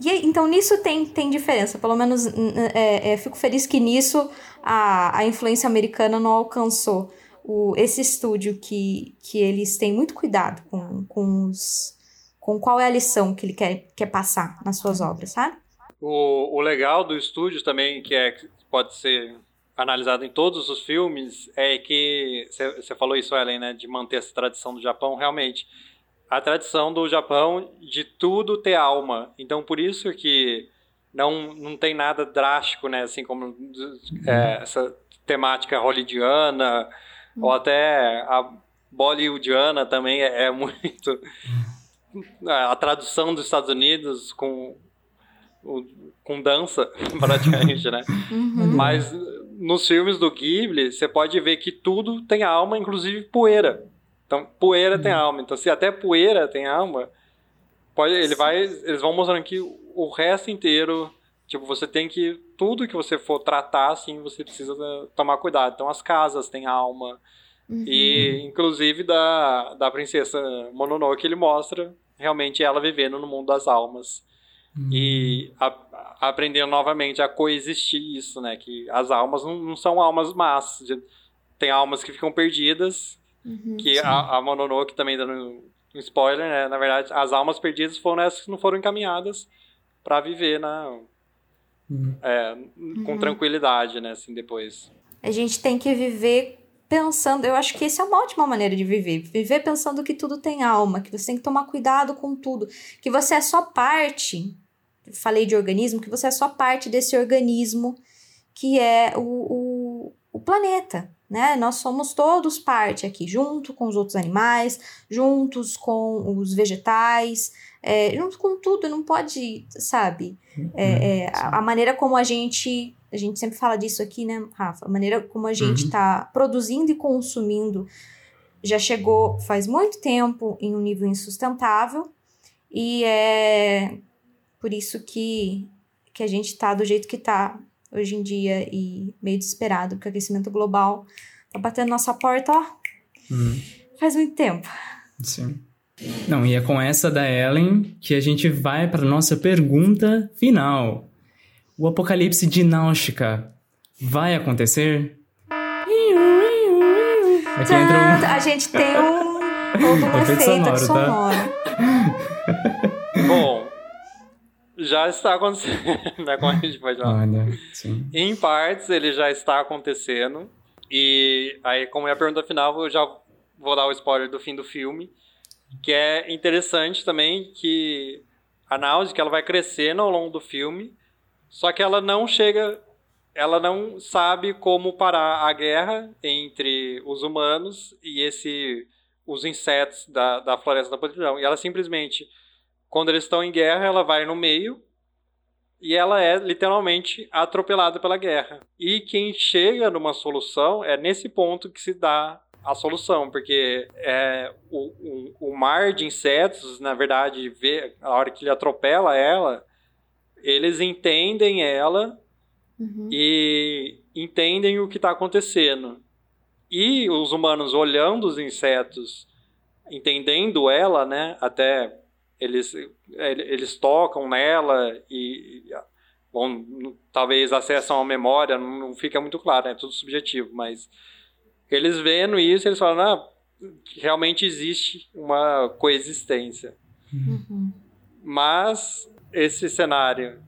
E então nisso tem, tem diferença, pelo menos é, é, fico feliz que nisso a, a influência americana não alcançou o, esse estúdio que, que eles têm muito cuidado com, com, os, com qual é a lição que ele quer, quer passar nas suas obras, sabe? O, o legal do estúdio também, que é que pode ser analisado em todos os filmes, é que você falou isso, Ellen, né, de manter essa tradição do Japão, realmente. A tradição do Japão de tudo ter alma. Então, por isso que não, não tem nada drástico, né, assim como é, essa temática hollywoodiana, ou até a bollywoodiana também é, é muito... A tradução dos Estados Unidos com com dança, (laughs) praticamente, né? Mas nos filmes do Ghibli, você pode ver que tudo tem alma, inclusive poeira. Então, poeira tem alma. Então, se até poeira tem alma, pode, ele vai, eles vão mostrando que o resto inteiro, tipo, você tem que tudo que você for tratar, assim, você precisa tomar cuidado. Então, as casas têm alma. E, inclusive, da, da princesa Mononoke, ele mostra realmente ela vivendo no mundo das almas e a- aprendendo novamente a coexistir isso, né? Que as almas não, não são almas más. de- Tem almas que ficam perdidas, que a, a Mononoke também dando um spoiler, né? Na verdade, as almas perdidas foram essas que não foram encaminhadas para viver na, é, com tranquilidade, né? Assim, depois. A gente tem que viver pensando. Eu acho que essa é uma ótima maneira de viver. Viver pensando que tudo tem alma, que você tem que tomar cuidado com tudo, que você é só parte. Falei de organismo, que você é só parte desse organismo que é o, o, o planeta, né? Nós somos todos parte aqui, junto com os outros animais, juntos com os vegetais, é, junto com tudo. Não pode, sabe? É, é, a, a maneira como a gente. A gente sempre fala disso aqui, né, Rafa? A maneira como a gente Uhum. está produzindo e consumindo já chegou faz muito tempo em um nível insustentável. E é por isso que, que a gente está do jeito que está hoje em dia e meio desesperado, porque o aquecimento global tá batendo nossa porta, ó, Hum, faz muito tempo. sim. Não, e é com essa da Ellen que a gente vai para nossa pergunta final. O apocalipse de Náutica vai acontecer? Aqui entra um... A gente tem um, (laughs) um Efeito sonoro, tá? (laughs) já está acontecendo, (laughs) né? Como a gente pode falar. Olha, sim. Em partes, ele já está acontecendo. E aí, como é a pergunta final, eu já vou dar o spoiler do fim do filme. Que é interessante também que a Náusica ela vai crescendo ao longo do filme. Só que ela não chega... Ela não sabe como parar a guerra entre os humanos e esse, os insetos da, da floresta da podridão. E ela simplesmente, quando eles estão em guerra, ela vai no meio e ela é literalmente atropelada pela guerra. E quem chega numa solução é nesse ponto que se dá a solução, porque é, o, o, o mar de insetos, na verdade, vê, a hora que ele atropela ela, eles entendem ela Uhum. e entendem o que está acontecendo. E os humanos olhando os insetos, entendendo ela, né? Até eles, eles tocam nela e bom, talvez acessam a memória, não fica muito claro, é tudo subjetivo, mas eles vendo isso, eles falam, ah, realmente existe uma coexistência. Mas esse cenário,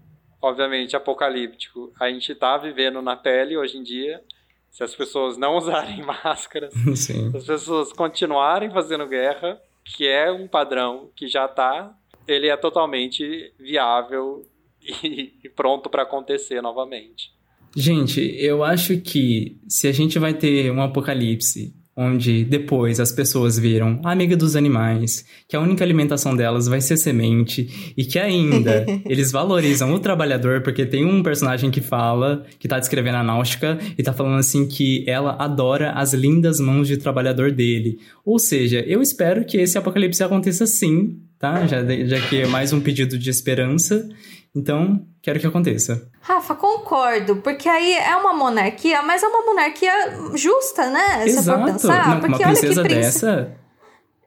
obviamente, apocalíptico, a gente está vivendo na pele hoje em dia. Se as pessoas não (laughs) usarem máscaras, Sim. se as pessoas continuarem fazendo guerra, que é um padrão que já está, ele é totalmente viável (laughs) e, pronto para acontecer novamente. Gente, eu acho que se a gente vai ter um apocalipse onde depois as pessoas viram a amiga dos animais, que a única alimentação delas vai ser semente e que ainda (laughs) eles valorizam o trabalhador, porque tem um personagem que fala, que tá descrevendo a náutica e tá falando assim que ela adora as lindas mãos de trabalhador dele. Ou seja, eu espero que esse apocalipse aconteça sim, tá? Já, já que é mais um pedido de esperança. Então, quero que aconteça. Rafa, concordo, porque aí é uma monarquia, mas é uma monarquia justa, né? Se for Exato. pensar. Não, porque uma olha que princesa dessa...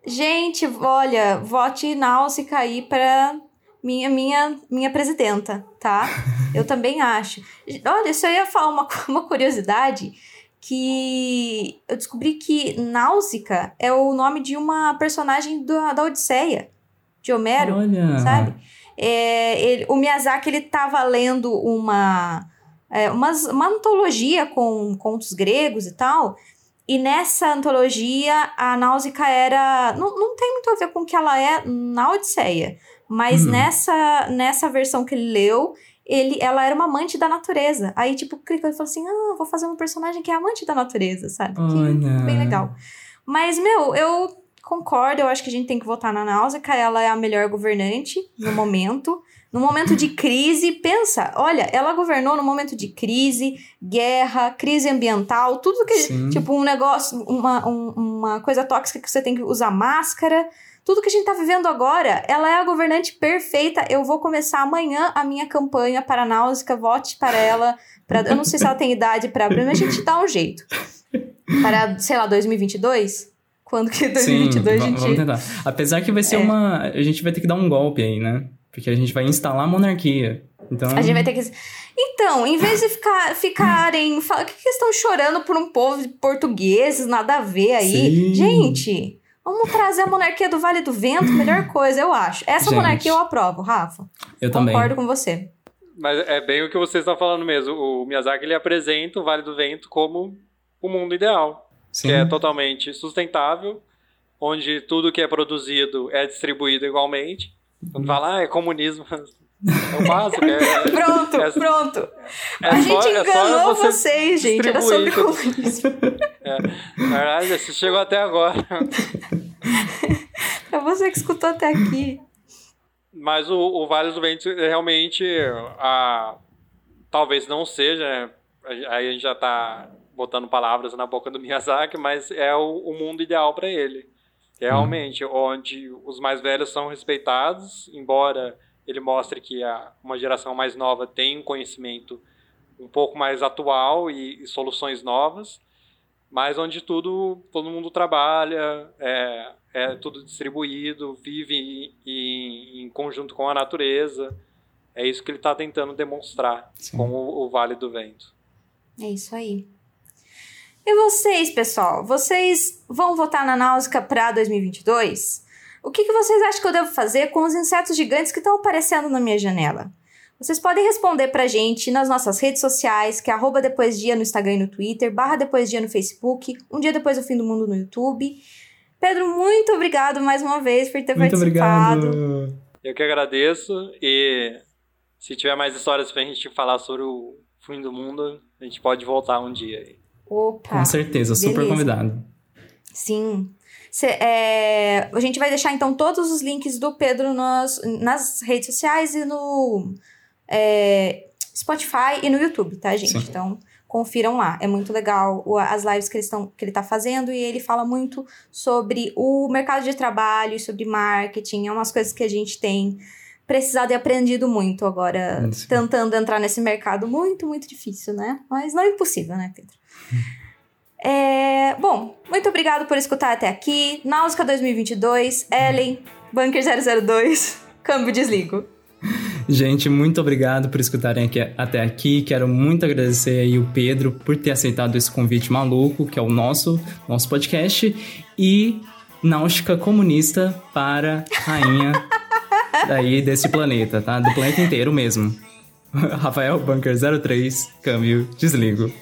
Gente, olha, vote Náusica aí pra minha, minha, minha presidenta, tá? (laughs) Eu também acho. Olha, isso eu ia falar uma, (laughs) uma curiosidade que eu descobri que Náusica é o nome de uma personagem da, da Odisseia, de Homero, Olha. sabe? É, ele- o Miyazaki, ele tava lendo uma, é, umas- uma antologia com contos gregos e tal, e nessa antologia, a Náusica era. Não, não tem muito a ver com o que ela é na Odisseia. Mas Hum. nessa, nessa versão que ele leu, ele, ela era uma amante da natureza. Aí, tipo, clicou e falou assim: Ah, vou fazer um personagem que é amante da natureza, sabe? Que Olha. bem legal. Mas, meu, eu concordo, eu acho que a gente tem que votar na Náusica. Ela é a melhor governante no momento. No momento de crise, pensa, olha, ela governou no momento de crise, guerra, crise ambiental, tudo que. Sim. Tipo, um negócio, uma, um- uma coisa tóxica que você tem que usar máscara. Tudo que a gente tá vivendo agora, ela é a governante perfeita. Eu vou começar amanhã a minha campanha para a Náusica. Vote para ela. Pra, eu não sei se ela tem idade para abrir, mas a gente dá um jeito. Para, sei lá, 2022? Quando que Sim, 2022 a va- gente... vamos tentar. Apesar que vai ser É. uma... A gente vai ter que dar um golpe aí, né? Porque a gente vai instalar a monarquia. Então... A gente vai ter que. Então, em vez de ficar, ficarem. (laughs) Fala, que que estão chorando por um povo de portugueses, nada a ver aí? Sim. Gente, vamos trazer a monarquia do Vale do Vento, melhor coisa, eu acho. Essa Gente. monarquia eu aprovo, Rafa. Eu também. Concordo com você. Mas é bem o que vocês estão falando mesmo. O Miyazaki ele apresenta o Vale do Vento como o mundo ideal, Sim. que é totalmente sustentável, onde tudo que é produzido é distribuído igualmente. Quando fala, ah, é comunismo, (laughs) é o básico. É, (laughs) Pronto, é- pronto. é a só- gente é enganou você vocês, gente. Era sobre comunismo. (laughs) Na verdade, você chegou até agora. pra você que escutou até aqui. Mas o, o Vale do Vento é realmente a, talvez não seja, né? aí a gente já está botando palavras na boca do (laughs) Miyazaki, mas é o, o mundo ideal para ele. Realmente, onde os mais velhos são respeitados, embora ele mostre que a, uma geração mais nova tem um conhecimento um pouco mais atual e, e soluções novas, mas onde tudo todo mundo trabalha, é, é tudo distribuído, vive em, em conjunto com a natureza. É isso que ele está tentando demonstrar Sim. com o, o Vale do Vento. É isso aí. E vocês, pessoal? Vocês vão votar na Náusica para 2022? O que, que vocês acham que eu devo fazer com os insetos gigantes que estão aparecendo na minha janela? Vocês podem responder pra gente nas nossas redes sociais, que é arroba depois dia no Instagram e no Twitter, barra depois dia no Facebook, um dia depois do fim do mundo no YouTube. Pedro, muito obrigado mais uma vez por ter Muito participado. obrigado. Eu que agradeço e se tiver mais histórias pra gente falar sobre o fim do mundo, a gente pode voltar um dia aí. Opa! Com certeza, super beleza. convidado. Sim. Cê- é, a gente vai deixar então todos os links do Pedro nas, nas redes sociais e no é, Spotify e no YouTube, tá, gente? Sim. Então, confiram lá. É muito legal as lives que, eles tão, que ele tá fazendo e ele fala muito sobre o mercado de trabalho, sobre marketing. É umas coisas que a gente tem precisado e aprendido muito agora, Sim. tentando entrar nesse mercado. Muito, muito difícil, né? Mas não é impossível, né, Pedro? (laughs) É, bom, muito obrigado por escutar até aqui. Náusica 2022, Ellen, Bunker 002, (laughs) câmbio desligo. Gente, muito obrigado por escutarem aqui, até aqui. Quero muito agradecer aí o Pedro por ter aceitado esse convite maluco, que é o nosso, nosso podcast. E Náutica Comunista para rainha (laughs) daí desse planeta, tá? Do planeta inteiro mesmo. Rafael Bunker 03, câmbio, desligo.